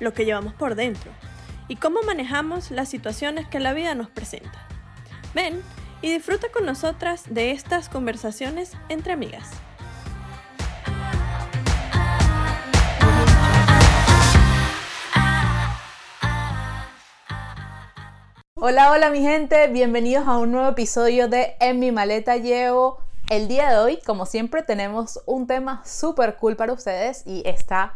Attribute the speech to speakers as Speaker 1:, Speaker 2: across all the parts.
Speaker 1: lo que llevamos por dentro y cómo manejamos las situaciones que la vida nos presenta. Ven y disfruta con nosotras de estas conversaciones entre amigas.
Speaker 2: Hola, hola mi gente, bienvenidos a un nuevo episodio de En mi maleta llevo. El día de hoy, como siempre, tenemos un tema súper cool para ustedes y está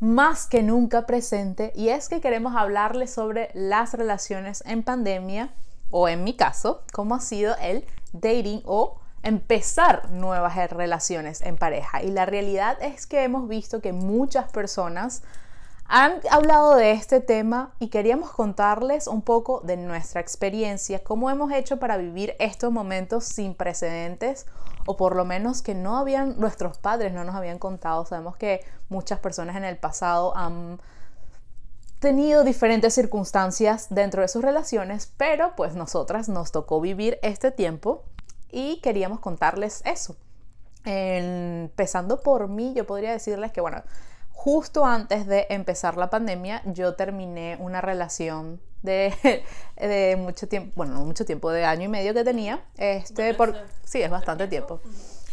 Speaker 2: más que nunca presente y es que queremos hablarles sobre las relaciones en pandemia o en mi caso, cómo ha sido el dating o empezar nuevas relaciones en pareja. Y la realidad es que hemos visto que muchas personas han hablado de este tema y queríamos contarles un poco de nuestra experiencia, cómo hemos hecho para vivir estos momentos sin precedentes o por lo menos que no habían, nuestros padres no nos habían contado. Sabemos que muchas personas en el pasado han tenido diferentes circunstancias dentro de sus relaciones, pero pues nosotras nos tocó vivir este tiempo y queríamos contarles eso. Empezando por mí, yo podría decirles que, bueno, justo antes de empezar la pandemia, yo terminé una relación de, de mucho tiempo, bueno, no mucho tiempo, de año y medio que tenía. Este, por, sí, es bastante tiempo.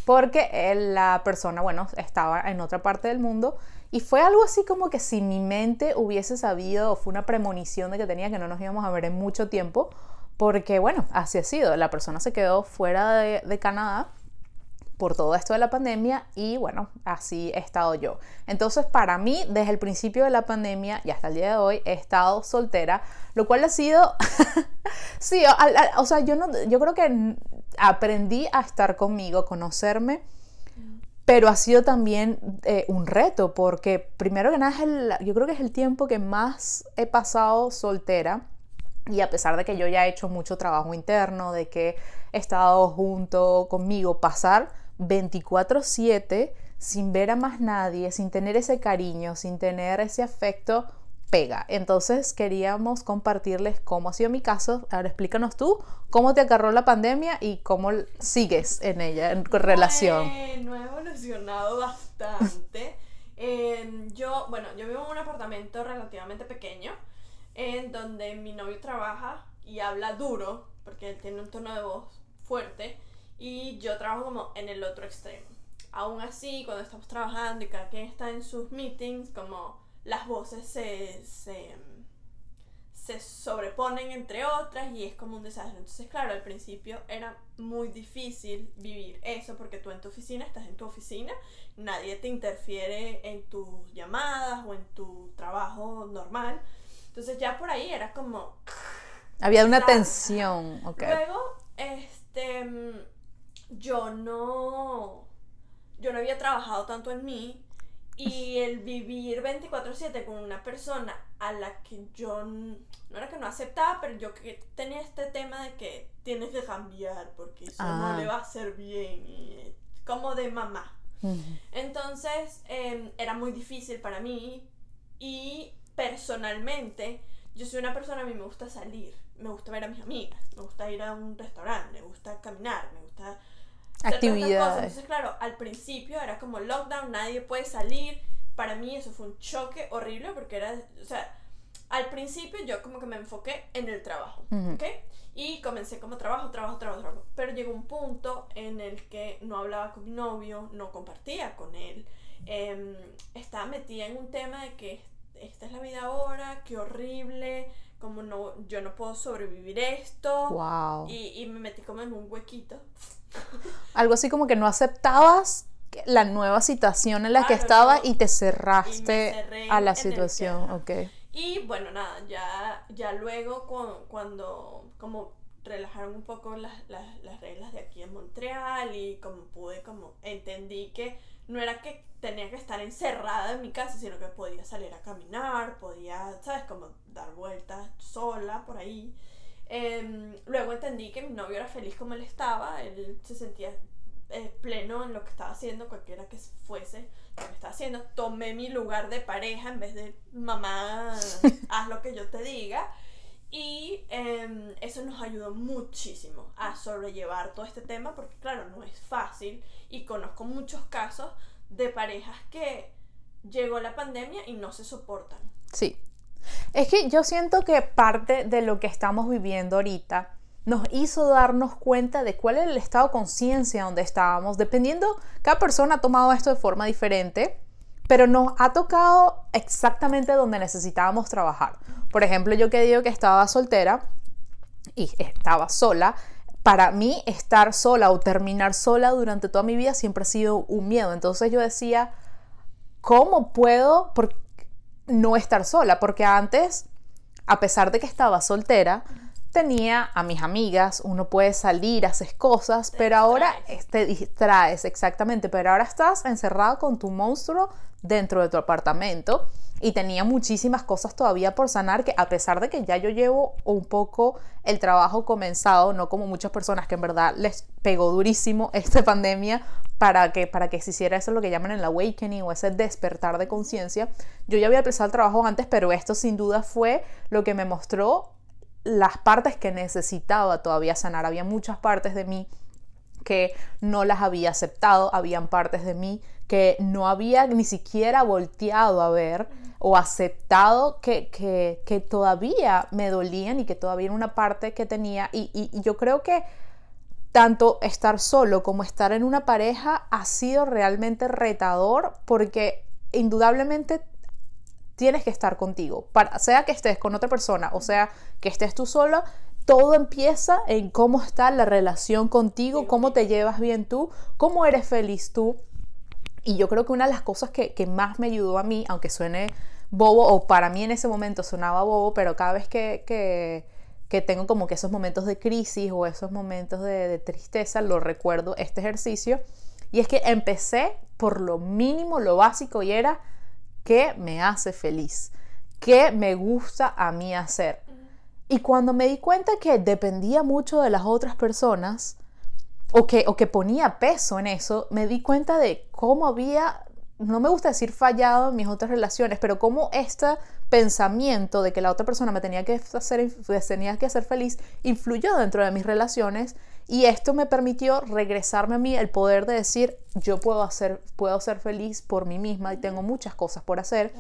Speaker 2: Porque la persona, bueno, estaba en otra parte del mundo y fue algo así como que si mi mente hubiese sabido, o fue una premonición de que tenía que no nos íbamos a ver en mucho tiempo, porque bueno, así ha sido. La persona se quedó fuera de, de Canadá por todo esto de la pandemia y bueno, así he estado yo. Entonces, para mí, desde el principio de la pandemia y hasta el día de hoy, he estado soltera, lo cual ha sido, sí, o, sea, yo, no, yo creo que aprendí a estar conmigo, conocerme, pero ha sido también eh, un reto, porque primero que nada, es el, yo creo que es el tiempo que más he pasado soltera. Y a pesar de que yo ya he hecho mucho trabajo interno, de que he estado junto conmigo, pasar 24/7 sin ver a más nadie, sin tener ese cariño, sin tener ese afecto, pega. Entonces queríamos compartirles cómo ha sido mi caso. Ahora explícanos tú cómo te agarró la pandemia y cómo sigues en ella, en relación.
Speaker 1: Bueno, he evolucionado bastante. yo, bueno, yo vivo en un apartamento relativamente pequeño, en donde mi novio trabaja y habla duro, porque él tiene un tono de voz fuerte y yo trabajo como en el otro extremo. Aún así, cuando estamos trabajando y cada quien está en sus meetings, como las voces se, se, se sobreponen entre otras y es como un desastre. Entonces, claro, al principio era muy difícil vivir eso porque tú en tu oficina estás en tu oficina, nadie te interfiere en tus llamadas o en tu trabajo normal. Entonces ya por ahí era como...
Speaker 2: Había una tensión, ok.
Speaker 1: Luego, este yo no, yo no había trabajado tanto en mí y el vivir 24/7 con una persona a la que yo no era que no aceptaba, pero yo que tenía este tema de que tienes que cambiar porque eso no ah. le va a hacer bien, y, como de mamá. Entonces em, era muy difícil para mí y personalmente yo soy una persona, a mí me gusta salir, me gusta ver a mis amigas, me gusta ir a un restaurante, me gusta caminar, me gusta
Speaker 2: actividades.
Speaker 1: Entonces, claro, al principio era como lockdown, nadie puede salir. Para mí eso fue un choque horrible porque era, o sea, al principio yo como que me enfoqué en el trabajo, ¿ok? Y comencé como trabajo, trabajo, trabajo, trabajo. Pero llegó un punto en el que no hablaba con mi novio, no compartía con él. Em, estaba metida en un tema de que esta es la vida ahora, qué horrible, como no, yo no puedo sobrevivir esto.
Speaker 2: Wow.
Speaker 1: Y, y me metí como en un huequito.
Speaker 2: Algo así como que no aceptabas la nueva situación en la que estaba y te cerraste a la situación, ok.
Speaker 1: Y bueno, nada, ya, ya luego cuando, como relajaron un poco las, las, las, reglas de aquí en Montreal y como pude, como entendí que no era que tenía que estar encerrada en mi casa, sino que podía salir a caminar, podía, ¿sabes? Como dar vueltas sola por ahí. Em, luego entendí que mi novio era feliz como él estaba, él se sentía eh, pleno en lo que estaba haciendo, cualquiera que fuese lo que estaba haciendo. Tomé mi lugar de pareja en vez de mamá, haz lo que yo te diga. Y em, eso nos ayudó muchísimo a sobrellevar todo este tema porque claro, no es fácil y conozco muchos casos de parejas que llegó la pandemia y no se soportan.
Speaker 2: Sí. Es que yo siento que parte de lo que estamos viviendo ahorita nos hizo darnos cuenta de cuál era el estado de conciencia donde estábamos, dependiendo, cada persona ha tomado esto de forma diferente, pero nos ha tocado exactamente donde necesitábamos trabajar. Por ejemplo, yo que digo que estaba soltera y estaba sola, para mí estar sola o terminar sola durante toda mi vida siempre ha sido un miedo. Entonces yo decía, ¿cómo puedo no estar sola? Porque antes, a pesar de que estaba soltera, tenía a mis amigas, uno puede salir, haces cosas, pero ahora te distraes, exactamente, pero ahora estás encerrado con tu monstruo dentro de tu apartamento y tenía muchísimas cosas todavía por sanar que a pesar de que ya yo llevo un poco el trabajo comenzado, no como muchas personas que en verdad les pegó durísimo esta pandemia para que, para que se hiciera eso lo que llaman el awakening o ese despertar de conciencia. Yo ya había empezado el trabajo antes, pero esto sin duda fue lo que me mostró las partes que necesitaba todavía sanar. Había muchas partes de mí que no las había aceptado, habían partes de mí que no había ni siquiera volteado a ver o aceptado que, que, todavía me dolían y que todavía era una parte que tenía. Y, y yo creo que tanto estar solo como estar en una pareja ha sido realmente retador porque indudablemente tienes que estar contigo. Para, sea que estés con otra persona o sea que estés tú sola, todo empieza en cómo está la relación contigo, cómo te llevas bien tú, cómo eres feliz tú. Y yo creo que una de las cosas que, más me ayudó a mí, aunque suene bobo, o para mí en ese momento sonaba bobo, pero cada vez que, que, tengo como que esos momentos de crisis o esos momentos de, de tristeza, lo recuerdo este ejercicio. Y es que empecé por lo mínimo, lo básico, y era qué me hace feliz, qué me gusta a mí hacer. Y cuando me di cuenta que dependía mucho de las otras personas, o que, o que ponía peso en eso, me di cuenta de cómo había, no me gusta decir fallado en mis otras relaciones, pero cómo este pensamiento de que la otra persona me tenía que hacer, tenía que hacer feliz influyó dentro de mis relaciones y esto me permitió regresarme a mí el poder de decir, yo puedo, hacer, puedo ser feliz por mí misma y tengo muchas cosas por hacer.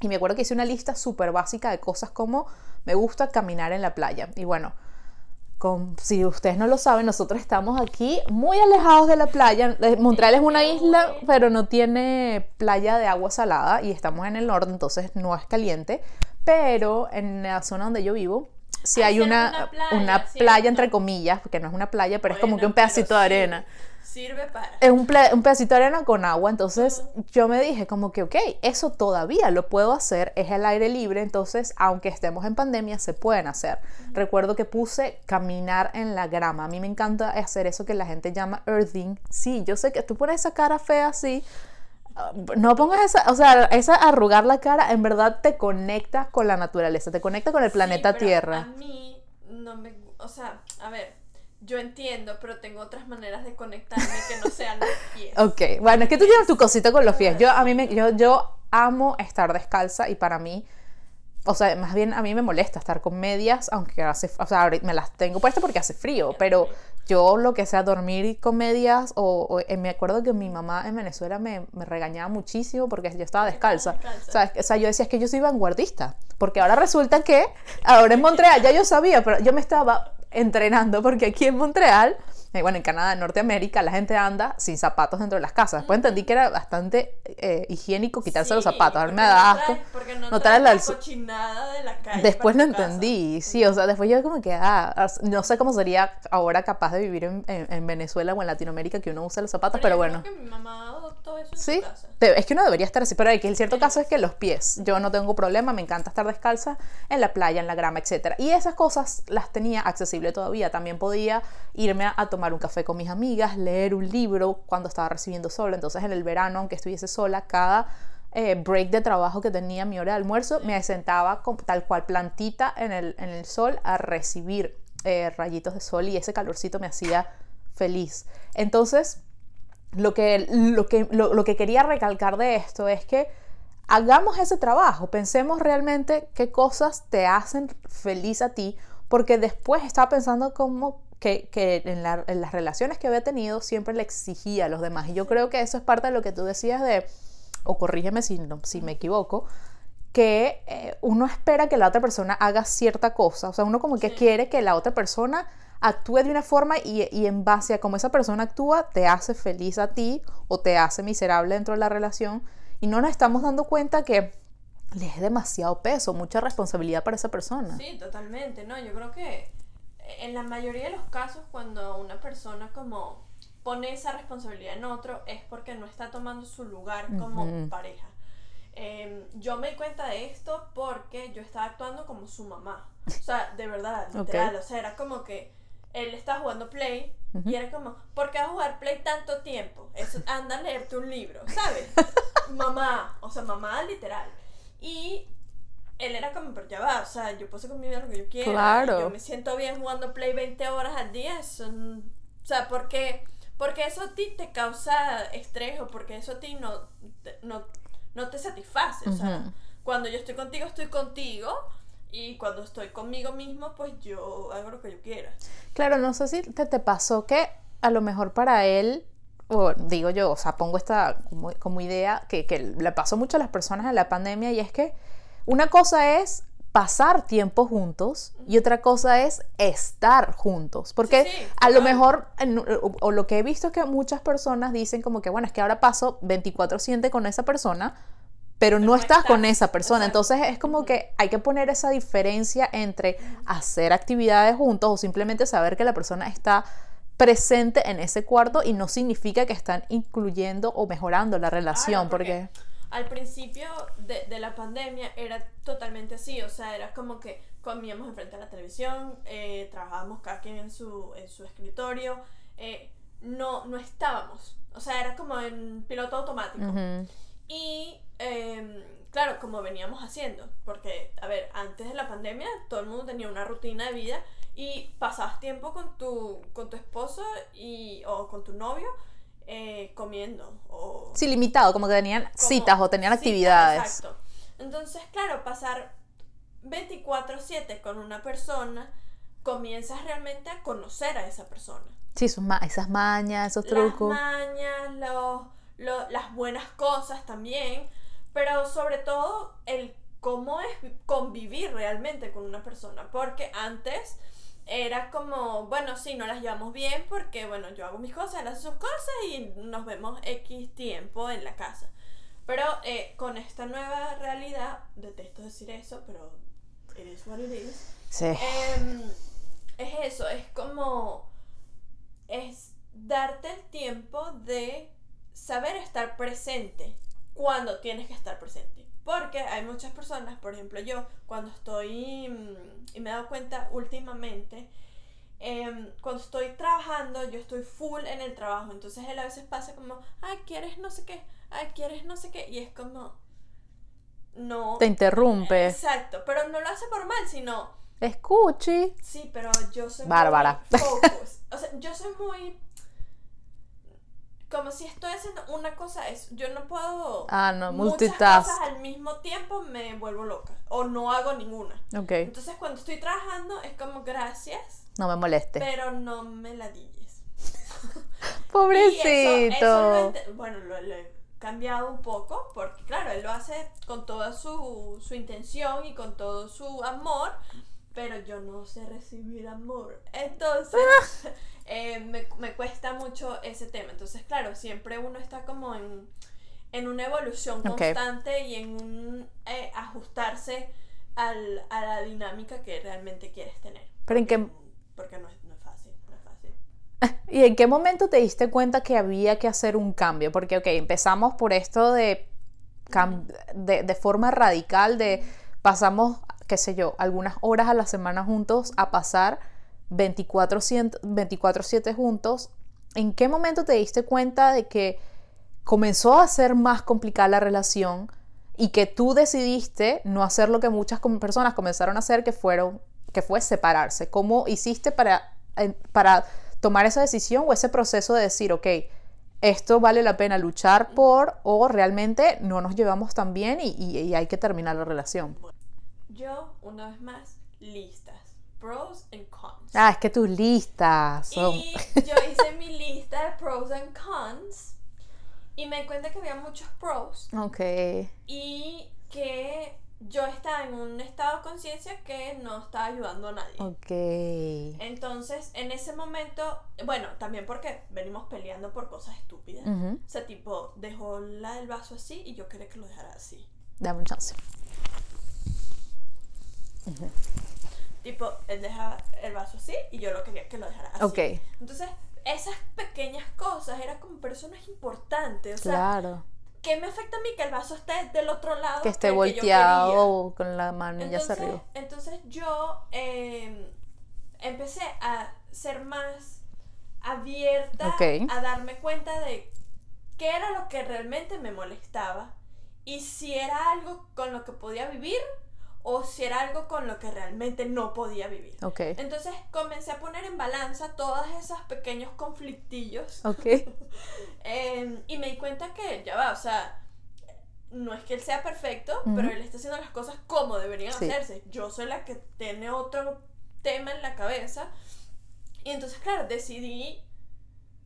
Speaker 2: Y me acuerdo que hice una lista súper básica de cosas como me gusta caminar en la playa. Y bueno, con, si ustedes no lo saben, nosotros estamos aquí muy alejados de la playa. Eh, Montreal es una isla, pero no tiene playa de agua salada y estamos en el norte, entonces no es caliente. Pero en la zona donde yo vivo, si hay una, una playa, entre comillas, porque no es una playa, pero es como que un pedacito de arena.
Speaker 1: Sirve para.
Speaker 2: Es un, un, pedacito de arena con agua. Entonces yo me dije, como que, ok, eso todavía lo puedo hacer, es el aire libre. Entonces, aunque estemos en pandemia, se pueden hacer. Recuerdo que puse caminar en la grama. A mí me encanta hacer eso que la gente llama earthing. Sí, yo sé que tú pones esa cara fea así no pongas esa, o sea, esa arrugar la cara, en verdad te conecta con la naturaleza, te conecta con el planeta Tierra.
Speaker 1: A mí no me, o sea, a ver, yo entiendo, pero tengo otras maneras de conectarme que no sean los pies.
Speaker 2: Ok, bueno, es que tú tienes tu cosita con los pies. Yo a mí me, yo, yo amo estar descalza y para mí o sea, más bien a mí me molesta estar con medias, aunque hace, o sea, me las tengo puestas porque hace frío, pero yo lo que sea dormir con medias, o, eh, me acuerdo que mi mamá en Venezuela me, me regañaba muchísimo porque yo estaba descalza. O sea, o sea, yo decía es que yo soy vanguardista, porque ahora resulta que, ahora en Montreal, ya yo sabía, pero yo me estaba entrenando porque aquí en Montreal eh, bueno, en Canadá, en Norteamérica, la gente anda sin zapatos dentro de las casas. Después entendí que era bastante eh, higiénico quitarse los zapatos. A mí me da asco.
Speaker 1: no, trae la cochinada de la calle.
Speaker 2: Después lo entendí, sí, o sea, después yo como que, ah, no sé cómo sería ahora capaz de vivir en, en, Venezuela o en Latinoamérica que uno use los zapatos, pero, bueno.
Speaker 1: Creo que mi mamá todo eso en
Speaker 2: Sí,
Speaker 1: su casa.
Speaker 2: de- es que uno debería estar así, pero que el cierto caso es que los pies, yo no tengo problema, me encanta estar descalza en la playa, en la grama, etcétera. Y esas cosas las tenía accesible todavía. También podía irme a, a tomar un café con mis amigas, leer un libro cuando estaba recibiendo sol. Entonces en el verano, aunque estuviese sola, cada eh, break de trabajo que tenía, mi hora de almuerzo, me sentaba con, tal cual plantita en el, en el sol a recibir eh, rayitos de sol y ese calorcito me hacía feliz. Entonces, lo que, lo, que, lo, lo que quería recalcar de esto es que hagamos ese trabajo, pensemos realmente qué cosas te hacen feliz a ti, porque después estaba pensando como que, que en, la- en las relaciones que había tenido siempre le exigía a los demás. Y yo creo que eso es parte de lo que tú decías de, o corrígeme si, no, si me equivoco, que eh, uno espera que la otra persona haga cierta cosa, o sea, uno como que
Speaker 1: Sí.
Speaker 2: quiere que la otra persona actúe de una forma y, y en base a cómo esa persona actúa te hace feliz a ti o te hace miserable dentro de la relación y no nos estamos dando cuenta que le es demasiado peso, mucha responsabilidad para esa persona.
Speaker 1: Sí, totalmente, ¿no? Yo creo que en la mayoría de los casos cuando una persona como pone esa responsabilidad en otro es porque no está tomando su lugar como
Speaker 2: Ujú.
Speaker 1: pareja. Eh, yo me di cuenta de esto porque yo estaba actuando como su mamá. O sea, de verdad, literal. O sea, era como que él estaba jugando Play y era como, ¿por qué vas a jugar Play tanto tiempo? Eso, anda a leerte un libro, ¿sabes? mamá, o sea, mamá literal. Y él era como, pero ya va, o sea, yo puedo hacer con mi vida lo que yo quiera.
Speaker 2: Claro.
Speaker 1: Yo me siento bien jugando Play 20 horas al día. Eso, n- o sea, porque, porque eso a ti te causa estrés o porque eso a ti no, te- no, no te satisface. O sea, cuando yo estoy contigo, estoy contigo. Y cuando estoy conmigo mismo, pues yo hago lo que yo quiera.
Speaker 2: Claro, no sé si te, te pasó que a lo mejor para él, o digo yo, o sea, pongo esta como, como idea que, que le pasó mucho a las personas en la pandemia y es que una cosa es pasar tiempo juntos y otra cosa es estar juntos. Porque
Speaker 1: Sí, sí,
Speaker 2: a lo mejor, o, o lo que he visto es que muchas personas dicen como que, bueno, es que ahora paso 24/7 con esa persona, pero no estás con esa persona. Entonces es como que hay que poner esa diferencia entre hacer actividades juntos o simplemente saber que la persona está presente en ese cuarto y no significa que están incluyendo o mejorando la relación,
Speaker 1: porque
Speaker 2: porque...
Speaker 1: al principio de, de la pandemia era totalmente así, o sea, era como que comíamos enfrente a la televisión, eh, trabajábamos cada quien en su, en su escritorio, eh, no, no estábamos, o sea, era como en piloto automático.
Speaker 2: Ujú.
Speaker 1: Y em, claro, como veníamos haciendo, porque, a ver, antes de la pandemia todo el mundo tenía una rutina de vida y pasabas tiempo con tu, con tu esposo y, o con tu novio eh, comiendo o
Speaker 2: Sí, limitado, como que tenían
Speaker 1: como
Speaker 2: citas o tenían
Speaker 1: citas,
Speaker 2: actividades.
Speaker 1: Exacto. Entonces, claro, pasar 24/7 con una persona, comienzas realmente a conocer a esa persona.
Speaker 2: Sí, sus ma- esas mañas, esos
Speaker 1: Las
Speaker 2: trucos.
Speaker 1: mañas, los, lo- las buenas cosas también, pero sobre todo el cómo es convivir realmente con una persona, porque antes era como, bueno, sí, no las llevamos bien porque, bueno, yo hago mis cosas, él hace sus cosas y nos vemos X tiempo en la casa. Pero eh, con esta nueva realidad, detesto decir eso, pero it is what it is.
Speaker 2: Sí.
Speaker 1: Em, es eso, es como. Es darte el tiempo de saber estar presente cuando tienes que estar presente. Porque hay muchas personas, por ejemplo yo, cuando estoy. mm, Y me he dado cuenta últimamente. em, cuando estoy trabajando, yo estoy full en el trabajo. Entonces él a veces pasa como, ay, quieres no sé qué, ay, quieres no sé qué. Y es como. No.
Speaker 2: Te interrumpe.
Speaker 1: Exacto, pero no lo hace por mal, sino
Speaker 2: Escuchi.
Speaker 1: Sí, pero yo soy
Speaker 2: Bárbara.
Speaker 1: muy focus. O sea, yo soy muy como si estoy haciendo una cosa es yo no puedo
Speaker 2: Ah, no,
Speaker 1: muchas
Speaker 2: multitask.
Speaker 1: cosas al mismo tiempo me vuelvo loca o no hago ninguna.
Speaker 2: Ok,
Speaker 1: Entonces cuando estoy trabajando es como gracias,
Speaker 2: no me moleste.
Speaker 1: pero no me ladilles. Y
Speaker 2: Pobrecito.
Speaker 1: eso- eso lo bueno, lo, lo he cambiado un poco porque claro, él lo hace con toda su, su intención y con todo su amor, pero yo no sé recibir amor. Entonces, eh, me, me cuesta mucho ese tema. Entonces, claro, siempre uno está como en, en una evolución constante y en un eh, ajustarse al, a la dinámica que realmente quieres tener.
Speaker 2: Pero en qué,
Speaker 1: Porque no es, no es fácil, no es fácil.
Speaker 2: ¿Y en qué momento te diste cuenta que había que hacer un cambio? Porque, ok, empezamos por esto de, de, de forma radical, de pasamos, qué sé yo, algunas horas a la semana juntos a pasar 24-7 juntos. ¿En qué momento te diste cuenta de que comenzó a ser más complicada la relación y que tú decidiste no hacer lo que muchas personas comenzaron a hacer, que, fueron, que fue separarse? ¿Cómo hiciste para, para tomar esa decisión o ese proceso de decir, ok, esto vale la pena luchar por o realmente no nos llevamos tan bien y, hay que terminar la relación?
Speaker 1: Yo, una vez más, listas. Pros and cons.
Speaker 2: Ah, es que tus listas
Speaker 1: son... Y yo hice mi lista de pros and cons y me di cuenta que había muchos pros.
Speaker 2: Ok.
Speaker 1: Y que yo estaba en un estado de conciencia que no estaba ayudando a nadie.
Speaker 2: Ok.
Speaker 1: Entonces, en ese momento, bueno, también porque venimos peleando por cosas estúpidas. O sea, tipo, dejó la del vaso así y yo quería que lo dejara así.
Speaker 2: Dame un chance.
Speaker 1: Tipo, él deja el vaso así y yo lo quería que lo dejara así.
Speaker 2: Ok.
Speaker 1: Entonces, esas pequeñas cosas eran como personas importantes. O sea,
Speaker 2: claro
Speaker 1: ¿qué me afecta a mí que el vaso esté del otro lado?
Speaker 2: Que esté volteado con la mano ya hacia arriba.
Speaker 1: Entonces yo em, empecé a ser más abierta a darme cuenta de qué era lo que realmente me molestaba y si era algo con lo que podía vivir o si era algo con lo que realmente no podía vivir.
Speaker 2: Okay.
Speaker 1: Entonces comencé a poner en balanza todos esos pequeños conflictillos.
Speaker 2: Okay.
Speaker 1: Em, y me di cuenta que ya va, o sea, no es que él sea perfecto, pero él está haciendo las cosas como deberían hacerse. Yo soy la que tiene otro tema en la cabeza. Y entonces, claro, decidí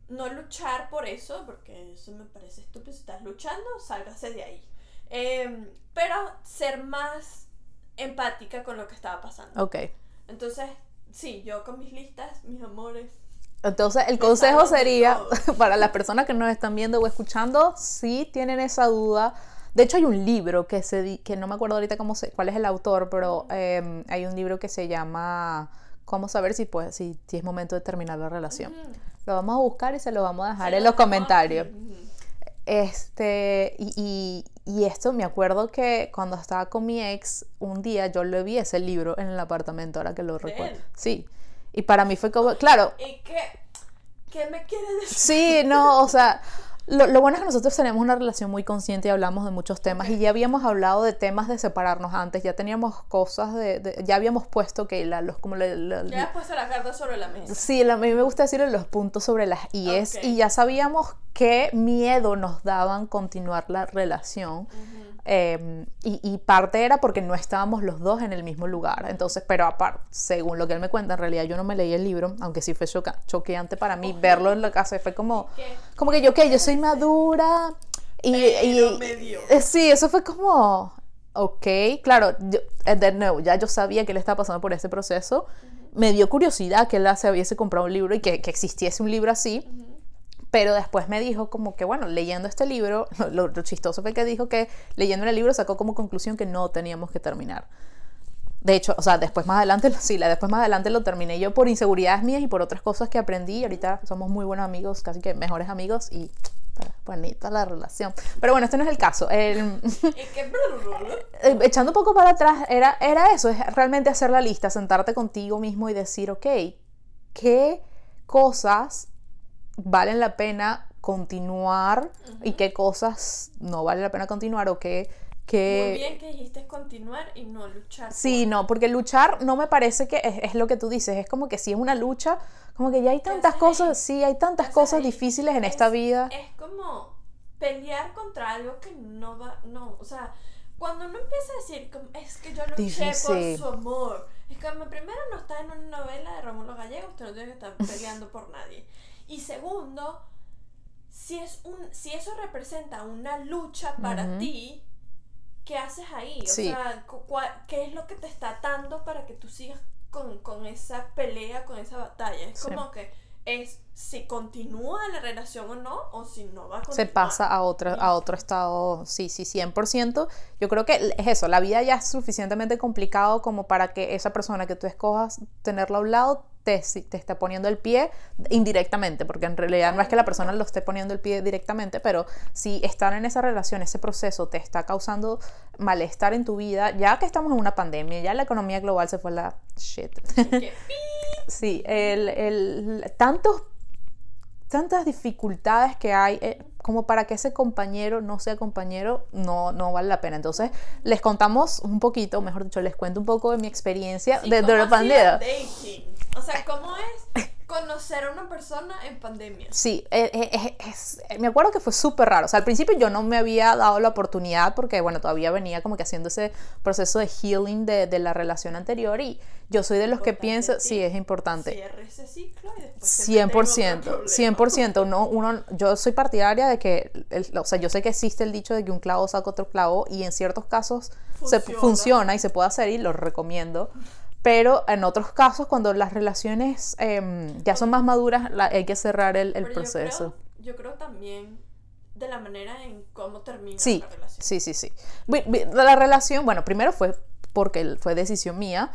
Speaker 1: no luchar por eso, porque eso me parece estúpido. Si estás luchando, sálgase de ahí. Em, pero ser más empática con lo que estaba pasando.
Speaker 2: Ok.
Speaker 1: Entonces, sí, yo con mis listas, mis amores.
Speaker 2: Entonces, el consejo sería, para las personas que nos están viendo o escuchando, si tienen esa duda, de hecho hay un libro que se que no me acuerdo ahorita cómo se, cuál es el autor, pero em, hay un libro que se llama Cómo saber si, pues, si, es momento de terminar la relación. Lo vamos a buscar y se lo vamos a dejar en los comentarios. Este, y, y, esto me acuerdo que cuando estaba con mi ex, un día yo le vi ese libro en el apartamento, ahora que lo recuerdo. Sí. Y para mí fue como, claro.
Speaker 1: ¿Y qué, qué me quiere decir?
Speaker 2: Sí, no, o sea, lo, bueno es que nosotros tenemos una relación muy consciente y hablamos de muchos temas y ya habíamos hablado de temas de separarnos antes, ya teníamos cosas de, ya habíamos puesto que la, los como
Speaker 1: ya has puesto la carta sobre la mesa.
Speaker 2: Sí, a mí me gusta decir los puntos sobre las IES y ya sabíamos qué miedo nos daban continuar la relación. Em, y, parte era porque no estábamos los dos en el mismo lugar. Entonces, pero aparte, según lo que él me cuenta, en realidad yo no me leí el libro, aunque sí fue choqueante para mí verlo en la casa. Fue como, como que yo, que yo soy madura. Y,
Speaker 1: eh,
Speaker 2: sí, eso fue como, ok, claro, eh, de nuevo, ya yo sabía que él estaba pasando por ese proceso. Me dio curiosidad que él se hubiese comprado un libro y que, que existiese un libro así. Pero después me dijo como que, bueno, leyendo este libro, lo, chistoso fue que dijo que leyendo el libro sacó como conclusión que no teníamos que terminar. De hecho, o sea, después más adelante, sí, después más adelante lo terminé yo por inseguridades mías y por otras cosas que aprendí. Ahorita somos muy buenos amigos, casi que mejores amigos y bonita la relación. Pero bueno, este no es el caso. El, eh, echando un poco para atrás, era, era eso, es realmente hacer la lista, sentarte contigo mismo y decir, ok, ¿qué cosas valen la pena continuar y qué cosas no vale la pena continuar o qué...
Speaker 1: Muy bien que dijiste continuar y no luchar.
Speaker 2: Sí, no, porque luchar no me parece que es, lo que tú dices, es como que si es una lucha, como que ya hay tantas cosas, sí, hay tantas cosas difíciles en esta vida.
Speaker 1: Es como pelear contra algo que no va, no, o sea, cuando uno empieza a decir, es que yo luché por su amor, es que primero no está en una novela de Rómulo Gallegos, usted no tiene que estar peleando por nadie. Y segundo, si, es un, si eso representa una lucha para ti, ¿qué haces ahí? O sea, ¿qué es lo que te está atando para que tú sigas con, esa pelea, con esa batalla? Es como que es si continúa la relación o no, o si no va a continuar.
Speaker 2: Se pasa a otro, a otro estado, sí, sí, 100%. Yo creo que es eso, la vida ya es suficientemente complicado como para que esa persona que tú escojas tenerla a un lado te, te está poniendo el pie indirectamente, porque en realidad no es que la persona lo esté poniendo el pie directamente, pero si estar en esa relación, ese proceso te está causando malestar en tu vida, ya que estamos en una pandemia, ya la economía global se fue la shit. Sí, el, el- tantos, tantas dificultades que hay eh, como para que ese compañero no sea compañero, no, no vale la pena. Entonces, les contamos un poquito, mejor dicho, les cuento un poco de mi experiencia
Speaker 1: sí,
Speaker 2: de, de
Speaker 1: ¿cómo
Speaker 2: la pandemia.
Speaker 1: O sea, ¿cómo es conocer a una persona en pandemia?
Speaker 2: Sí, eh, eh, eh, es- me acuerdo que fue súper raro. O sea, al principio yo no me había dado la oportunidad porque, bueno, todavía venía como que haciendo ese proceso de healing de, de la relación anterior y yo soy de los que piensa,
Speaker 1: sí.
Speaker 2: es importante.
Speaker 1: Cierre ese ciclo y después se meten en
Speaker 2: 100%,
Speaker 1: otro problema.
Speaker 2: 100%. Uno, uno, yo soy partidaria de que, el- o sea, yo sé que existe el dicho de que un clavo saca otro clavo y en ciertos casos se
Speaker 1: Funciona.
Speaker 2: funciona y se puede hacer y lo recomiendo. Pero en otros casos, cuando las relaciones em, ya son más maduras, la- hay que cerrar el, el
Speaker 1: Pero yo
Speaker 2: proceso.
Speaker 1: creo- Yo creo, también de la manera en cómo termina
Speaker 2: Sí,
Speaker 1: la relación.
Speaker 2: sí, sí, sí. La relación, bueno, primero fue porque fue decisión mía.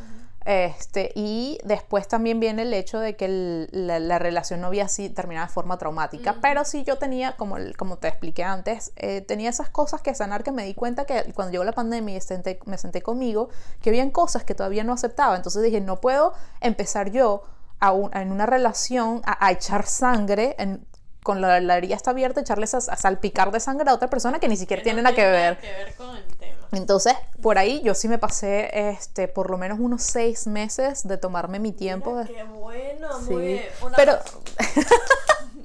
Speaker 2: Este, y después también viene el hecho de que el- la, la relación no había así terminado de forma traumática, pero sí yo tenía, como, como te expliqué antes, eh, tenía esas cosas que sanar que me di cuenta que cuando llegó la pandemia y senté- me senté conmigo, que habían cosas que todavía no aceptaba, entonces dije, no puedo empezar yo a un- en una relación a, a echar sangre en- con la, la herida está abierta, echarles a, a salpicar de sangre a otra persona que ni siquiera
Speaker 1: no
Speaker 2: tiene nada que
Speaker 1: tiene
Speaker 2: ver.
Speaker 1: que ver con el tema.
Speaker 2: Entonces, por ahí yo sí me pasé este, por lo menos unos seis meses de tomarme mi tiempo.
Speaker 1: Mira, qué bueno,
Speaker 2: Sí,
Speaker 1: muy bien. Una
Speaker 2: pero...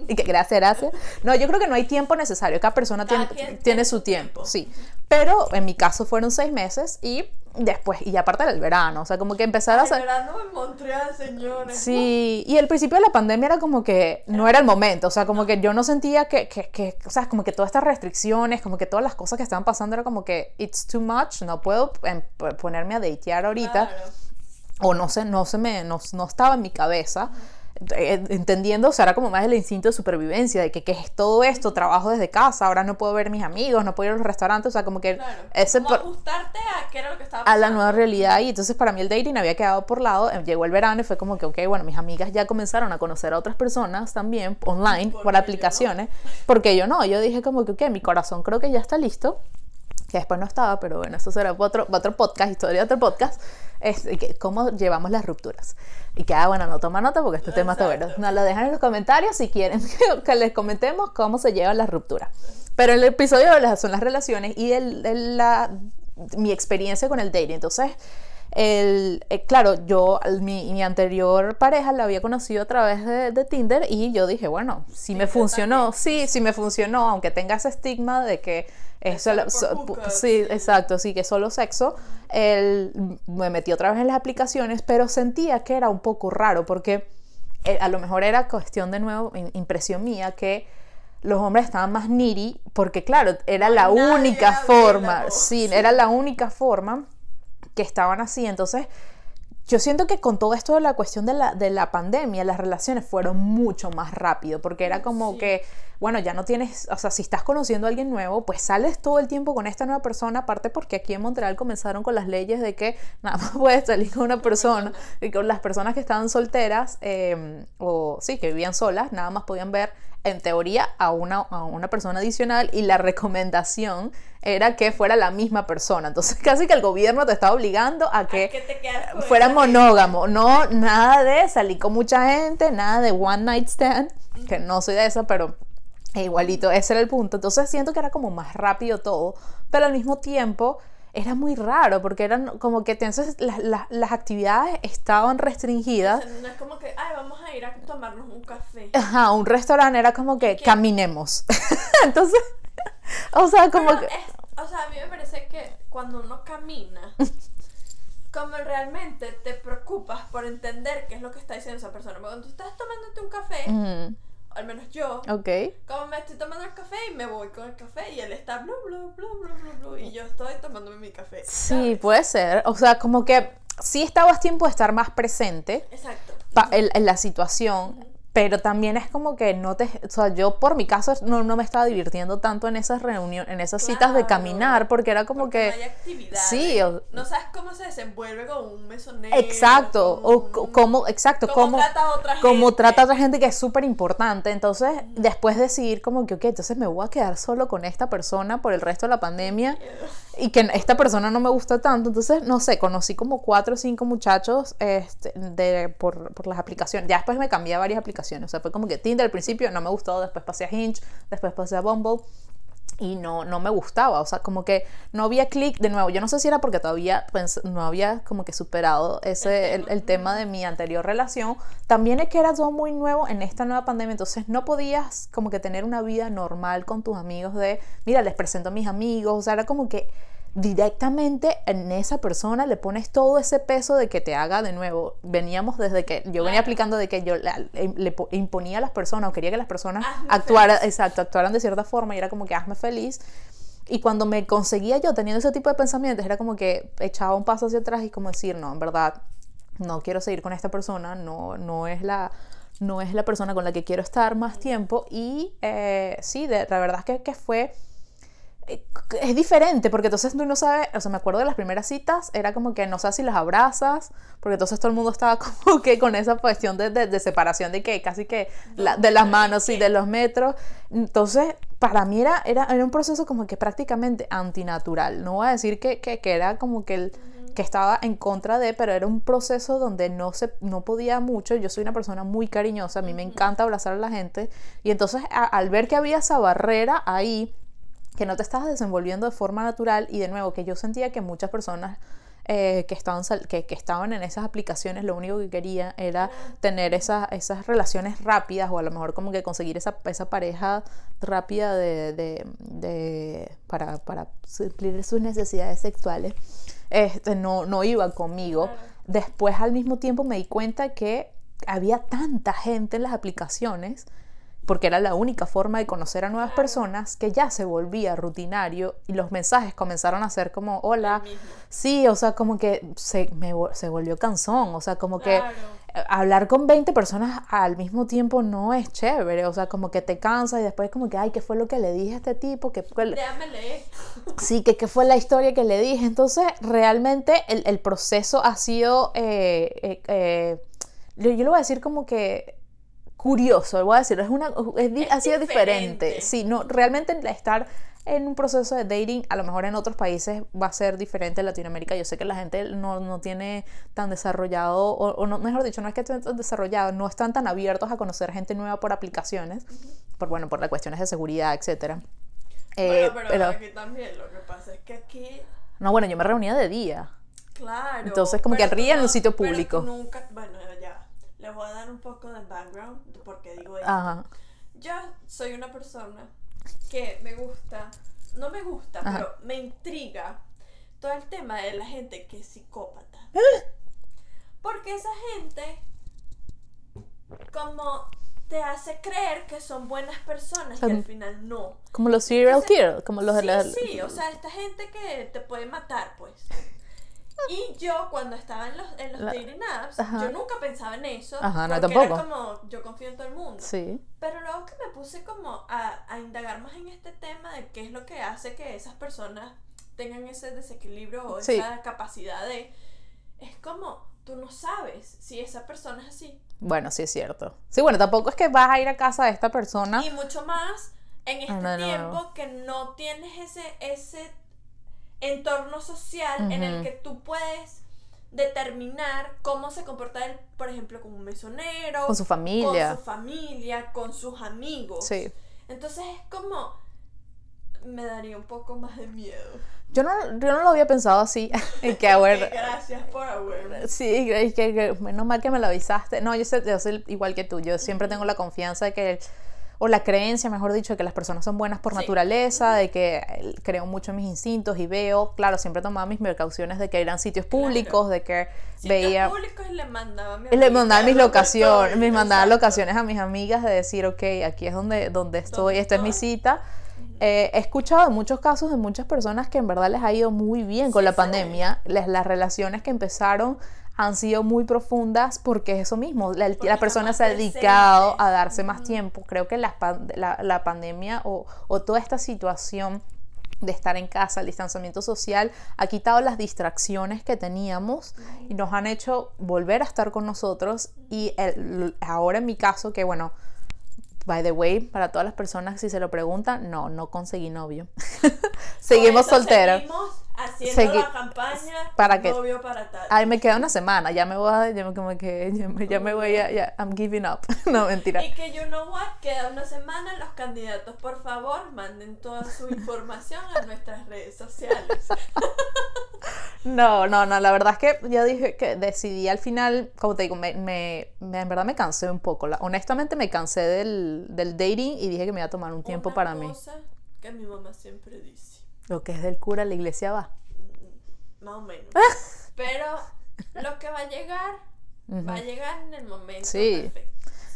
Speaker 2: y que gracias, gracias. No, yo creo que no hay tiempo necesario. Cada persona
Speaker 1: Cada
Speaker 2: tiene, tiene su tiempo, sí. Pero en mi caso fueron seis meses y después, y aparte del verano, o sea, como que empezar a
Speaker 1: El verano en Montreal, señores.
Speaker 2: Sí, y el principio de la pandemia era como que no era el momento, o sea, como que yo no sentía que, que, que, o sea, como que todas estas restricciones, como que todas las cosas que estaban pasando era como que it's too much, no puedo em, ponerme a datear ahorita,
Speaker 1: Claro.
Speaker 2: o no sé, no se me, no, no estaba en mi cabeza. Entendiendo, o sea, era como más el instinto de supervivencia, de que, que es todo esto, trabajo desde casa, ahora no puedo ver mis amigos, no puedo ir a los restaurantes, o sea, como que
Speaker 1: Claro.
Speaker 2: ese
Speaker 1: Como ajustarte a qué era lo que estaba
Speaker 2: a
Speaker 1: pasando.
Speaker 2: la nueva realidad y entonces para mí el dating había quedado por lado, eh, llegó el verano y fue como que, ok, bueno, mis amigas ya comenzaron a conocer a otras personas también online,
Speaker 1: ¿Por
Speaker 2: por,
Speaker 1: qué
Speaker 2: aplicaciones, porque yo no, yo dije como que, ok, mi corazón creo que ya está listo, que después no estaba, pero bueno, eso será otro, otro podcast, historia de otro podcast, es que cómo llevamos las rupturas. Y que, ah, bueno, no toma nota porque este tema está bueno. Nos lo dejan en los comentarios si quieren que, que les comentemos cómo se llevan las rupturas. Pero el episodio de las- son las relaciones y el, el- la, mi experiencia con el dating. Entonces, el, eh, claro, yo, mi, mi anterior pareja la había conocido a través de, de Tinder y yo dije, bueno, si me funcionó, sí, sí me funcionó, aunque tenga ese estigma de que es
Speaker 1: solo
Speaker 2: so- sí, exacto, sí, que solo sexo, él me metí otra vez en las aplicaciones, pero sentía que era un poco raro porque eh, a lo mejor era cuestión de nuevo, impresión mía, que los hombres estaban más needy porque claro, era la
Speaker 1: Nadie
Speaker 2: única forma, sí, era la única forma que estaban así, entonces yo siento que con todo esto de la cuestión de la, de la pandemia, las relaciones fueron mucho más rápido, porque era como
Speaker 1: Sí.
Speaker 2: que, bueno, ya no tienes, o sea, si estás conociendo a alguien nuevo, pues sales todo el tiempo con esta nueva persona, aparte porque aquí en Montreal comenzaron con las leyes de que nada más puedes salir con una persona, y con las personas que estaban solteras, eh, o sí, que vivían solas, nada más podían ver en teoría a una, a una persona adicional y la recomendación era que fuera la misma persona. Entonces casi que el gobierno te estaba obligando a
Speaker 1: ¿A
Speaker 2: que
Speaker 1: con
Speaker 2: fuera
Speaker 1: esa
Speaker 2: monógamo. No, nada de salir con mucha gente, nada de one night stand, que no soy de eso, pero igualito, ese era el punto. Entonces siento que era como más rápido todo, pero al mismo tiempo era muy raro porque eran como que entonces las, las- las actividades estaban restringidas.
Speaker 1: O sea, no es como que, ay, vamos a ir a tomarnos un café.
Speaker 2: Ajá, un restaurante era como que
Speaker 1: ¿Qué?
Speaker 2: caminemos. Entonces, o sea, como
Speaker 1: Pero
Speaker 2: que...
Speaker 1: es- o sea, a mí me parece que cuando uno camina, como realmente te preocupas por entender qué es lo que está diciendo esa persona. Porque cuando tú estás tomándote un café,
Speaker 2: Ujú,
Speaker 1: al menos yo,
Speaker 2: Ok.
Speaker 1: como me estoy tomando el café y me voy con el café y él está blu, blu, blu, blu, blu, blu, y yo estoy tomándome mi café.
Speaker 2: Sí, puede ser. O sea, como que sí estabas tiempo de estar más presente
Speaker 1: Exacto.
Speaker 2: pa- en, en la situación, pero también es como que no te, o sea, yo por mi caso no, no me estaba divirtiendo tanto en esas reuniones, en esas citas de caminar, porque era como
Speaker 1: Porque
Speaker 2: que...
Speaker 1: no hay actividades.
Speaker 2: Sí, o-
Speaker 1: No sabes cómo se desenvuelve con un mesonero.
Speaker 2: Exacto,
Speaker 1: con
Speaker 2: o cómo, exacto,
Speaker 1: cómo
Speaker 2: cómo,
Speaker 1: trata a otra
Speaker 2: cómo
Speaker 1: gente.
Speaker 2: trata a otra gente que es súper importante. Entonces, después decidir como que, ok, entonces me voy a quedar solo con esta persona por el resto de la pandemia y que esta persona no me gusta tanto. Entonces, no sé, conocí como cuatro o cinco muchachos este, de, por, por las aplicaciones. Ya después me cambié a varias aplicaciones. O sea, fue como que Tinder al principio no me gustó, después pasé a Hinge, después pasé a Bumble y no, no me gustaba, o sea, como que no había clic de nuevo. Yo no sé si era porque todavía pens- no había como que superado ese, el, el tema de mi anterior relación. También es que era todo muy nuevo en esta nueva pandemia, entonces no podías como que tener una vida normal con tus amigos de, mira, les presento a mis amigos, o sea, era como que directamente en esa persona le pones todo ese peso de que te haga de nuevo. Veníamos desde que yo venía aplicando de que yo le, le po- imponía a las personas o quería que las personas actuaran, exacto, actuaran de cierta forma y era como que hazme feliz. Y cuando me conseguía yo teniendo ese tipo de pensamientos, era como que echaba un paso hacia atrás y como decir, no, en verdad, no quiero seguir con esta persona, no, no es la no es la persona con la que quiero estar más tiempo y eh, sí, de, la verdad es que, que fue es diferente, porque entonces tú no sabes, o sea, me acuerdo de las primeras citas, era como que no sabes si las abrazas, porque entonces todo el mundo estaba como que con esa cuestión de, de- de separación de que casi que la- de las manos y de los metros. Entonces, para mí era, era, era un proceso como que prácticamente antinatural. No voy a decir que, que, que era como que el que estaba en contra de, pero era un proceso donde no se no podía mucho. Yo soy una persona muy cariñosa, a mí me encanta abrazar a la gente y entonces a- al ver que había esa barrera ahí que no te estabas desenvolviendo de forma natural y de nuevo que yo sentía que muchas personas eh, que, estaban que, que estaban en esas aplicaciones lo único que querían era tener esas, esas relaciones rápidas o a lo mejor como que conseguir esa, esa pareja rápida de, de- de- para, para suplir sus necesidades sexuales este, no, no iba conmigo. Después al mismo tiempo me di cuenta que había tanta gente en las aplicaciones porque era la única forma de conocer a nuevas personas que ya se volvía rutinario y los mensajes comenzaron a ser como hola sí o sea como que se, me, se volvió cansón o sea como que
Speaker 1: Claro.
Speaker 2: hablar con 20 personas al mismo tiempo no es chévere o sea como que te cansa y después como que ay qué fue lo que le dije a este tipo fue
Speaker 1: Déjame leer.
Speaker 2: Sí, que, que fue la historia que le dije. Entonces, realmente el, el proceso ha sido, eh, eh, eh, yo, yo lo voy a decir como que curioso, voy a decir, es una, es
Speaker 1: Es
Speaker 2: ha sido diferente.
Speaker 1: diferente.
Speaker 2: Sí, no, realmente estar en un proceso de dating, a lo mejor en otros países va a ser diferente en Latinoamérica. Yo sé que la gente no, no tiene tan desarrollado, o, o no, mejor dicho, no es que estén tan desarrollado, no están tan abiertos a conocer gente nueva por aplicaciones, por, bueno, por las cuestiones de seguridad, etcétera. Eh,
Speaker 1: bueno, pero, aquí también lo que pasa es que aquí,
Speaker 2: no, bueno, yo me reunía de día.
Speaker 1: claro.
Speaker 2: Entonces, como que
Speaker 1: pero
Speaker 2: ría en un
Speaker 1: no-
Speaker 2: sitio
Speaker 1: pero
Speaker 2: público.
Speaker 1: nunca, bueno, ya. Les voy a dar un poco de background
Speaker 2: Ajá.
Speaker 1: Yo soy una persona que me gusta, no me gusta,
Speaker 2: Ajá.
Speaker 1: pero me intriga todo el tema de la gente que es psicópata. Porque esa gente como te hace creer que son buenas personas y al final no.
Speaker 2: Como los serial killers, como los
Speaker 1: sí,
Speaker 2: la...
Speaker 1: sí, o sea, esta gente que te puede matar, pues. Y yo cuando estaba en los, en los
Speaker 2: La-
Speaker 1: dating apps,
Speaker 2: Ajá.
Speaker 1: yo nunca pensaba en eso.
Speaker 2: Ajá, no,
Speaker 1: porque
Speaker 2: tampoco.
Speaker 1: Era como, yo confío en todo el mundo.
Speaker 2: Sí.
Speaker 1: Pero luego que me puse como a, a indagar más en este tema de qué es lo que hace que esas personas tengan ese desequilibrio o
Speaker 2: Sí.
Speaker 1: esa capacidad de... Es como, tú no sabes si esa persona es así.
Speaker 2: Bueno, sí es cierto. Sí, bueno, tampoco es que vas a ir a casa de esta persona.
Speaker 1: Y mucho más en este
Speaker 2: Ah, no, no,
Speaker 1: tiempo
Speaker 2: no.
Speaker 1: que no tienes ese, ese entorno social en el que tú puedes determinar cómo se comporta él, por ejemplo, con un mesonero,
Speaker 2: Con su familia.
Speaker 1: con su familia, con sus amigos.
Speaker 2: Sí.
Speaker 1: Entonces es como me daría un poco más de miedo.
Speaker 2: Yo no, yo no lo había pensado así. y que,
Speaker 1: gracias por awareness.
Speaker 2: Sí, es que, que menos mal que me lo avisaste. No, yo, sé, yo soy igual que tú. Yo siempre tengo la confianza de que, o la creencia, mejor dicho, de que las personas son buenas por
Speaker 1: Sí.
Speaker 2: naturaleza, de que eh, creo mucho en mis instintos y veo, claro, siempre tomaba mis precauciones de que eran sitios públicos, de que
Speaker 1: Sitios
Speaker 2: veía...
Speaker 1: públicos y le mandaba a mi
Speaker 2: le mandaba mis locaciones, me mandaba locaciones a mis amigas de decir, ok, aquí es donde, donde estoy,
Speaker 1: ¿Dónde
Speaker 2: esta es mi cita. Eh, he escuchado de muchos casos de muchas personas que en verdad les ha ido muy bien con
Speaker 1: Sí,
Speaker 2: la
Speaker 1: sí.
Speaker 2: pandemia, les, las relaciones que empezaron han sido muy profundas porque es eso mismo, la, la persona se ha dedicado a darse más tiempo. Creo que la, la- la pandemia o, o toda esta situación de estar en casa, el distanciamiento social, ha quitado las distracciones que teníamos y nos han hecho volver a estar con nosotros. Y el- ahora en mi caso, que bueno, by the way, para todas las personas si se lo preguntan, no, no conseguí novio. Seguimos solteros.
Speaker 1: Seguimos haciendo
Speaker 2: Segui-
Speaker 1: la campaña
Speaker 2: ¿Para
Speaker 1: novio para tal.
Speaker 2: Ay, me queda una semana, ya me voy a, ya me, como que, ya me, ya me voy a, ya, I'm giving up. no, mentira.
Speaker 1: Y que you know what, queda una semana, los candidatos por favor manden toda su información a nuestras redes sociales.
Speaker 2: No, no, no, la verdad es que yo dije que decidí al final, como te digo, me, me- me- en verdad me cansé un poco. La- honestamente me cansé del, del dating y dije que me iba a tomar un tiempo
Speaker 1: Una
Speaker 2: para mí.
Speaker 1: cosa que mi mamá siempre dice,
Speaker 2: Lo que es del cura, la iglesia va.
Speaker 1: más o menos. Pero lo que va a llegar, va a llegar en el momento
Speaker 2: Sí.
Speaker 1: perfecto.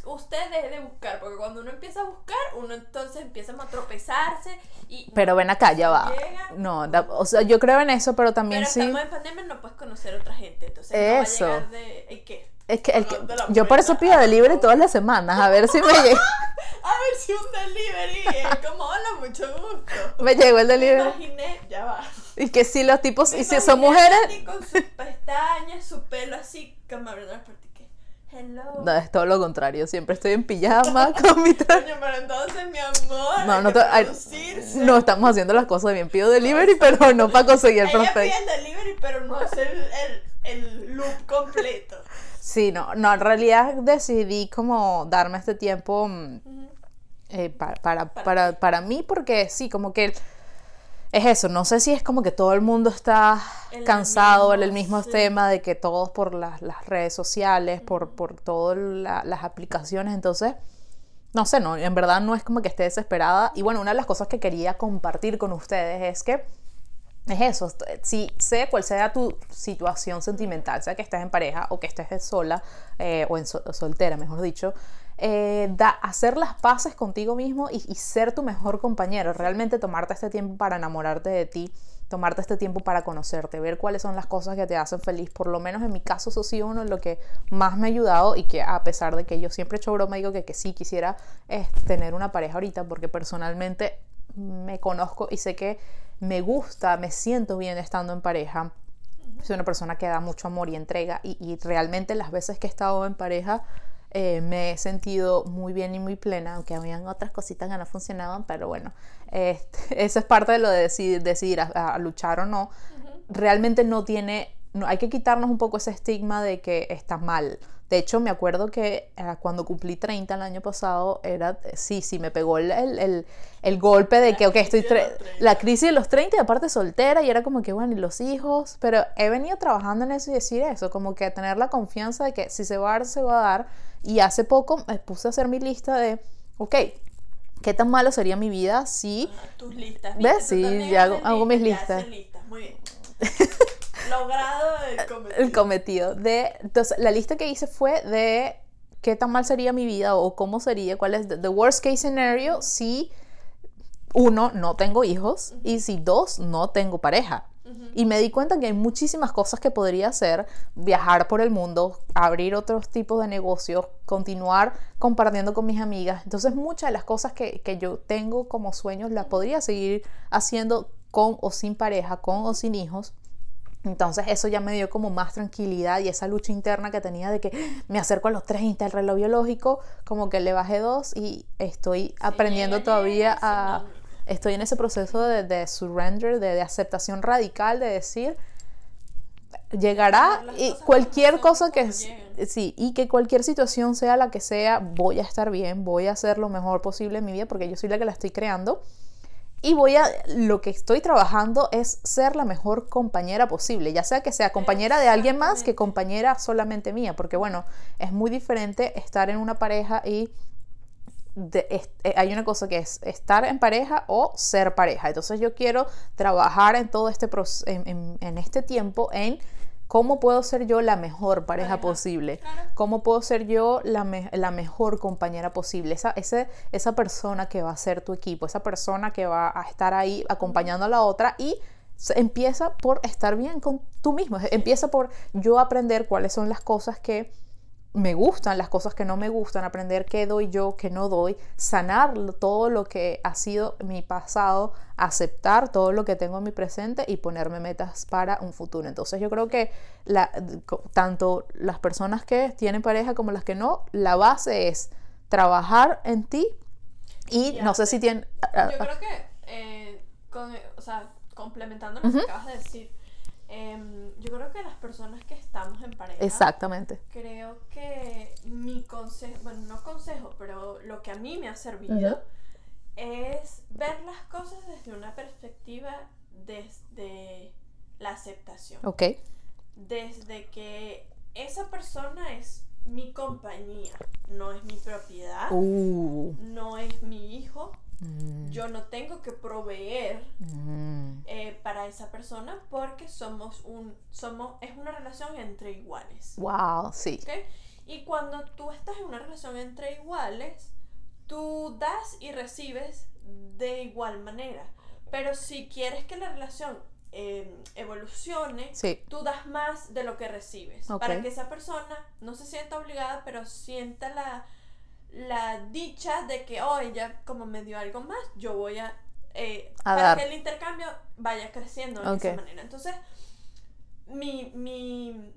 Speaker 1: Usted deje de buscar, porque cuando uno empieza a buscar, uno entonces empieza a tropezarse y...
Speaker 2: Pero ven acá, ya va.
Speaker 1: Llega.
Speaker 2: No, da- o sea, yo creo en eso, pero también
Speaker 1: Pero
Speaker 2: sí.
Speaker 1: estamos en pandemia, no puedes conocer a otra gente, entonces
Speaker 2: Eso.
Speaker 1: no va a llegar de... ¿y qué?
Speaker 2: Es que, el que- yo por eso pido delivery todas las semanas, a ver si me, llega,
Speaker 1: A ver si un delivery es como, hola, mucho gusto.
Speaker 2: me llegó el
Speaker 1: Me
Speaker 2: delivery.
Speaker 1: imaginé, ya va.
Speaker 2: Y que si los tipos,
Speaker 1: Me
Speaker 2: y si son mujeres,
Speaker 1: con sus pestañas, su pelo así, como abriendo las puertas. y que, Hello.
Speaker 2: no, es todo lo contrario, siempre estoy en pijama con mi tra-
Speaker 1: Coño, pero entonces, mi amor,
Speaker 2: No,
Speaker 1: hay
Speaker 2: no,
Speaker 1: que
Speaker 2: no estamos haciendo las cosas bien. Pido delivery, pero no para conseguir el
Speaker 1: Ella
Speaker 2: prospecto.
Speaker 1: pide el delivery, pero no hace el, el, el loop completo.
Speaker 2: Sí, no, no, en realidad decidí como darme este tiempo mm, eh, pa- para, para, para mí porque sí, como que es eso, no sé si es como que todo el mundo está
Speaker 1: el
Speaker 2: cansado en el
Speaker 1: mismo, sí.
Speaker 2: tema de que todos por las, las redes sociales, por, por todas la- las aplicaciones, entonces, no sé, no, en verdad no es como que esté desesperada. Y bueno, una de las cosas que quería compartir con ustedes es que es eso, si sea cual sea tu situación sentimental, sea que estés en pareja o que estés sola eh, o en so- soltera, mejor dicho, eh, da, hacer las paces contigo mismo y, ser tu mejor compañero, realmente tomarte este tiempo para enamorarte de ti, tomarte este tiempo para conocerte, ver cuáles son las cosas que te hacen feliz, por lo menos en mi caso eso sido uno lo que más me ha ayudado y que a pesar de que yo siempre he hecho broma, digo que, que sí quisiera eh, tener una pareja ahorita porque personalmente me conozco y sé que me gusta, me siento bien estando en pareja. Soy una persona que da mucho amor y entrega y, y realmente las veces que he estado en pareja eh, me he sentido muy bien y muy plena, aunque habían otras cositas que no funcionaban, pero bueno, este, eso es parte de lo de decidir, decidir a, a luchar o no. Realmente no tiene, no, hay que quitarnos un poco ese estigma de que está mal. De hecho, me acuerdo que eh, cuando cumplí 30 el año pasado, era, sí, sí, me pegó el, el, el- el golpe de que, ok, estoy,
Speaker 1: crisis de
Speaker 2: tre-
Speaker 1: los 30.
Speaker 2: la crisis de los 30 y aparte soltera, y era como que, bueno, y los hijos, pero he venido trabajando en eso y decir eso, como que tener la confianza de que si se va a dar, se va a dar. Y hace poco me puse a hacer mi lista de, ok, ¿qué tan malo sería mi vida si...
Speaker 1: Tus listas.
Speaker 2: ¿Ves? Sí, ya hago- hago mis listas.
Speaker 1: listas, Muy bien. Logrado el cometido.
Speaker 2: el cometido. De, entonces, la lista que hice fue de qué tan mal sería mi vida o cómo sería, cuál es the, the worst case scenario si uno, no tengo hijos y si dos, no tengo pareja. Y me di cuenta que hay muchísimas cosas que podría hacer, viajar por el mundo, abrir otros tipos de negocios, continuar compartiendo con mis amigas. Entonces muchas de las cosas que, que yo tengo como sueños las podría seguir haciendo con o sin pareja, con o sin hijos. Entonces eso ya me dio como más tranquilidad y esa lucha interna que tenía de que me acerco a los 30, el reloj biológico, como que le bajé dos y estoy aprendiendo
Speaker 1: llega,
Speaker 2: todavía a...
Speaker 1: sí.
Speaker 2: Estoy en ese proceso de, de surrender, de, de aceptación radical, de decir, llegará y cualquier cosa que... Sí, y que cualquier situación sea la que sea, voy a estar bien, voy a hacer lo mejor posible en mi vida porque yo soy la que la estoy creando. Y voy a, lo que estoy trabajando es ser la mejor compañera posible, ya sea que sea compañera de alguien más que compañera solamente mía, porque bueno, es muy diferente estar en una pareja y de- es- eh, hay una cosa que es estar en pareja o ser pareja. Entonces yo quiero trabajar en todo este en- en este tiempo en cómo puedo ser yo la mejor pareja
Speaker 1: Pareja,
Speaker 2: posible,
Speaker 1: claro.
Speaker 2: cómo puedo ser yo la, me- la mejor compañera posible, esa, ese- esa persona que va a ser tu equipo, esa persona que va a estar ahí acompañando a la otra y Empieza por estar bien con tú mismo. Empieza por yo aprender cuáles son las cosas que me gustan, las cosas que no me gustan, aprender qué doy yo, qué no doy, sanar todo lo que ha sido mi pasado, aceptar todo lo que tengo en mi presente y ponerme metas para un futuro. Entonces yo creo que la- tanto las personas que tienen pareja como las que no, la base es trabajar en ti y
Speaker 1: Ya
Speaker 2: no sé
Speaker 1: sé.
Speaker 2: si tienen...
Speaker 1: Yo creo que, eh, con, o sea, complementando lo que acabas de decir, em, yo creo que las personas que estamos en pareja,
Speaker 2: Exactamente.
Speaker 1: creo que mi consejo, bueno, no consejo, pero lo que a mí me ha servido es ver las cosas desde una perspectiva desde la aceptación.
Speaker 2: Ok.
Speaker 1: Desde que esa persona es mi compañía, no es mi propiedad,
Speaker 2: Uh.
Speaker 1: no es mi hijo,
Speaker 2: Mm,
Speaker 1: yo no tengo que proveer
Speaker 2: mm.
Speaker 1: eh, para esa persona porque somos un somos es una relación entre iguales
Speaker 2: Wow, sí.
Speaker 1: ¿ok? y cuando tú estás en una relación entre iguales tú das y recibes de igual manera pero si quieres que la relación eh, evolucione
Speaker 2: Sí.
Speaker 1: tú das más de lo que recibes para que esa persona no se sienta obligada pero sienta la la dicha de que oh ella como me dio algo más yo voy a eh,
Speaker 2: A
Speaker 1: para
Speaker 2: dar.
Speaker 1: que el intercambio vaya creciendo de
Speaker 2: Ok.
Speaker 1: esa manera entonces mi mi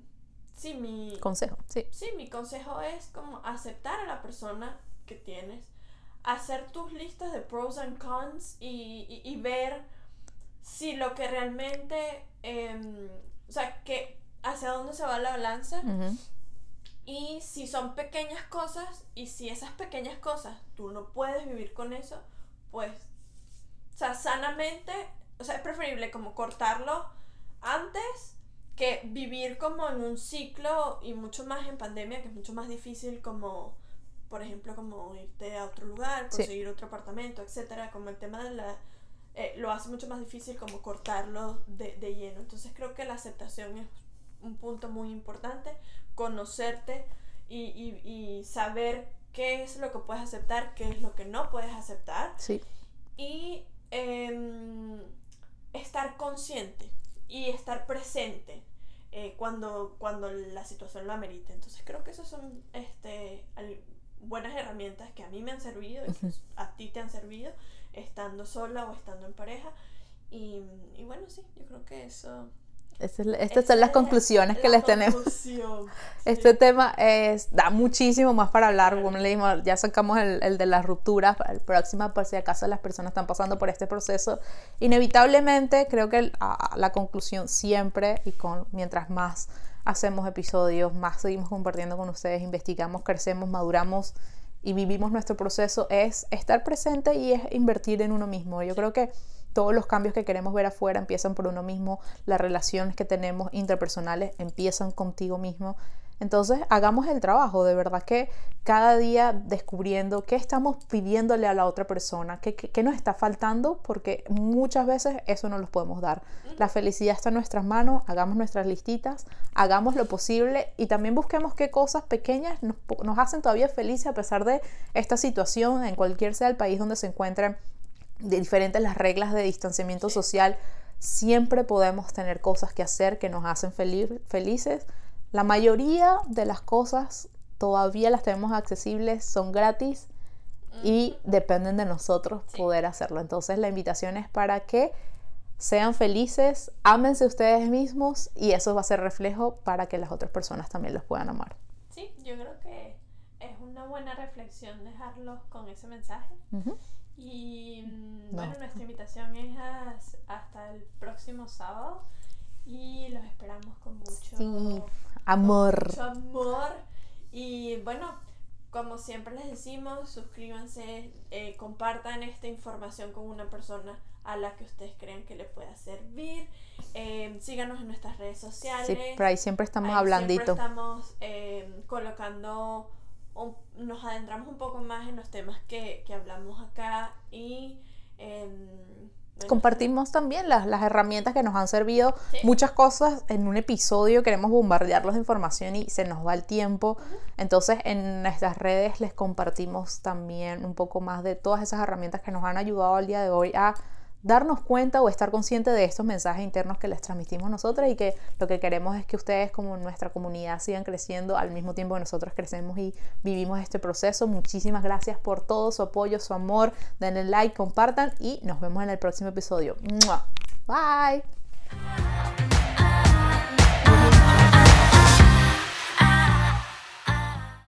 Speaker 1: sí mi
Speaker 2: Consejo, sí.
Speaker 1: sí mi consejo es como aceptar a la persona que tienes hacer tus listas de pros and cons y, y- y ver si lo que realmente em, o sea que hacia dónde se va la balanza
Speaker 2: Ujú.
Speaker 1: Y si son pequeñas cosas y si esas pequeñas cosas tú no puedes vivir con eso, pues, o sea, sanamente, o sea, es preferible como cortarlo antes que vivir como en un ciclo y mucho más en pandemia, que es mucho más difícil como, por ejemplo, como irte a otro lugar,
Speaker 2: Sí.
Speaker 1: conseguir otro apartamento, etcétera, como el tema de la... eh, lo hace mucho más difícil como cortarlo de, de lleno. Entonces creo que la aceptación es un punto muy importante conocerte y, y- y saber qué es lo que puedes aceptar, qué es lo que no puedes aceptar
Speaker 2: Sí.
Speaker 1: y em, estar consciente y estar presente eh, cuando, cuando la situación lo amerite. Entonces creo que esas son este, al- buenas herramientas que a mí me han servido y que
Speaker 2: Ujú.
Speaker 1: a ti te han servido estando sola o estando en pareja. Y, y bueno, sí, yo creo que eso...
Speaker 2: Esta es la- Estas
Speaker 1: esa
Speaker 2: son las
Speaker 1: es
Speaker 2: conclusiones que
Speaker 1: la
Speaker 2: les tenemos.
Speaker 1: conclusión.
Speaker 2: Este
Speaker 1: Sí.
Speaker 2: tema es, da muchísimo más para hablar, como le dijimos, ya sacamos el, el de las rupturas, para el próximo, por si acaso las personas están pasando por este proceso. Inevitablemente, creo que a- a la conclusión siempre, y con mientras más hacemos episodios, más seguimos compartiendo con ustedes, investigamos, crecemos, maduramos y vivimos nuestro proceso, es estar presente y es invertir en uno mismo. Yo creo que todos los cambios que queremos ver afuera empiezan por uno mismo, las relaciones que tenemos interpersonales empiezan contigo mismo. Entonces, hagamos el trabajo, de verdad que cada día descubriendo qué estamos pidiéndole a la otra persona, qué, qué- qué nos está faltando, porque muchas veces eso no los podemos dar. La felicidad está en nuestras manos, hagamos nuestras listitas, hagamos lo posible y también busquemos qué cosas pequeñas nos, nos hacen todavía felices a pesar de esta situación, en cualquier sea el país donde se encuentren, de diferentes las reglas de distanciamiento social, siempre podemos tener cosas que hacer que nos hacen feli- felices. La mayoría de las cosas todavía las tenemos accesibles, son gratis y dependen de nosotros
Speaker 1: Sí.
Speaker 2: poder hacerlo. Entonces la invitación es para que sean felices, ámense ustedes mismos y eso va a ser reflejo para que las otras personas también los puedan amar.
Speaker 1: Sí, yo creo que es una buena reflexión dejarlos con ese mensaje. Y mm,
Speaker 2: No.
Speaker 1: bueno, nuestra invitación es as- hasta el próximo sábado y los esperamos con mucho,
Speaker 2: Sí, amor.
Speaker 1: mucho amor. Y bueno, como siempre les decimos, suscríbanse, eh, compartan esta información con una persona a la que ustedes crean que le pueda servir. Eh, síganos en nuestras redes sociales.
Speaker 2: Sí, por ahí siempre estamos
Speaker 1: Ahí
Speaker 2: hablandito.
Speaker 1: Siempre estamos eh, colocando, un- nos adentramos un poco más en los temas que, que hablamos acá y em, bueno,
Speaker 2: Compartimos también las, las herramientas que nos han servido.
Speaker 1: Sí.
Speaker 2: Muchas cosas en un episodio queremos bombardearlos de información y se nos va el tiempo. Entonces en nuestras redes les compartimos también un poco más de todas esas herramientas que nos han ayudado al día de hoy a darnos cuenta o estar consciente de estos mensajes internos que les transmitimos nosotros y que lo que queremos es que ustedes como nuestra comunidad sigan creciendo al mismo tiempo que nosotros crecemos y vivimos este proceso. Muchísimas gracias por todo su apoyo, su amor. Denle like, compartan y nos vemos en el próximo episodio. Bye.